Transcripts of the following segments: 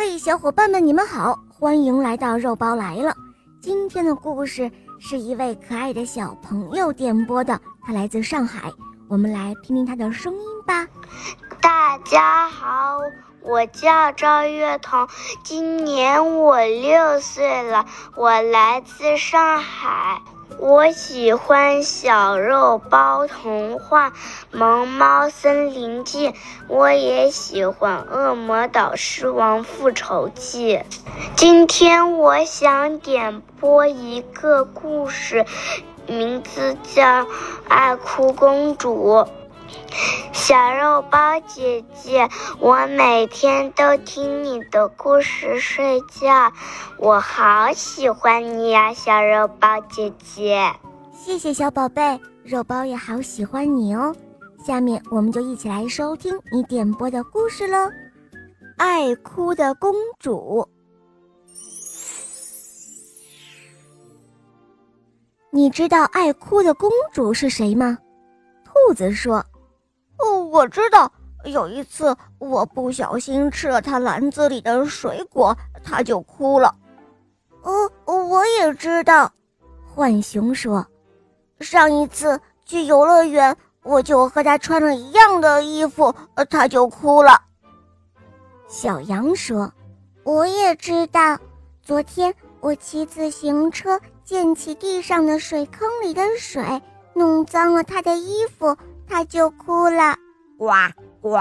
嘿，小伙伴们，你们好，欢迎来到肉包来了。今天的故事是一位可爱的小朋友点播的，他来自上海，我们来听听他的声音吧。大家好，我叫赵月彤，今年我六岁了，我来自上海。我喜欢《小肉包童话》《萌猫森林记》，我也喜欢《恶魔岛狮王复仇记》。今天我想点播一个故事，名字叫《爱哭公主》。小肉包姐姐，我每天都听你的故事睡觉，我好喜欢你呀，小肉包姐姐。谢谢小宝贝，肉包也好喜欢你哦。下面我们就一起来收听你点播的故事喽，《爱哭的公主》。你知道爱哭的公主是谁吗？兔子说。哦，我知道，有一次我不小心吃了他篮子里的水果，他就哭了。哦，我也知道，浣熊说，上一次去游乐园，我就和他穿了一样的衣服，他就哭了。小羊说，我也知道，昨天我骑自行车溅起地上的水坑里的水，弄脏了他的衣服。他就哭了，呱呱。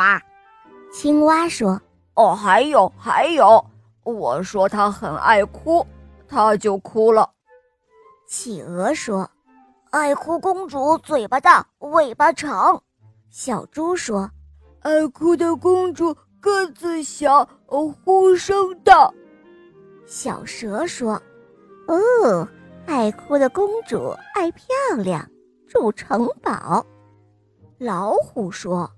青蛙说：“哦，还有还有，我说它很爱哭，它就哭了。”企鹅说：“爱哭公主嘴巴大，尾巴长。”小猪说：“爱哭的公主个子小，呼声大。”小蛇说：“哦，爱哭的公主爱漂亮，住城堡。”老虎说：“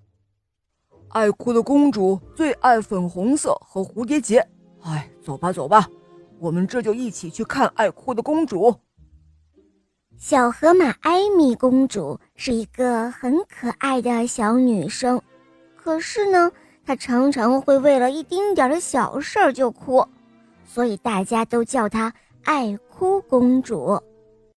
爱哭的公主最爱粉红色和蝴蝶结。哎，走吧，走吧，我们这就一起去看爱哭的公主。”小河马艾米公主是一个很可爱的小女生，可是呢，她常常会为了一丁点的小事儿就哭，所以大家都叫她爱哭公主。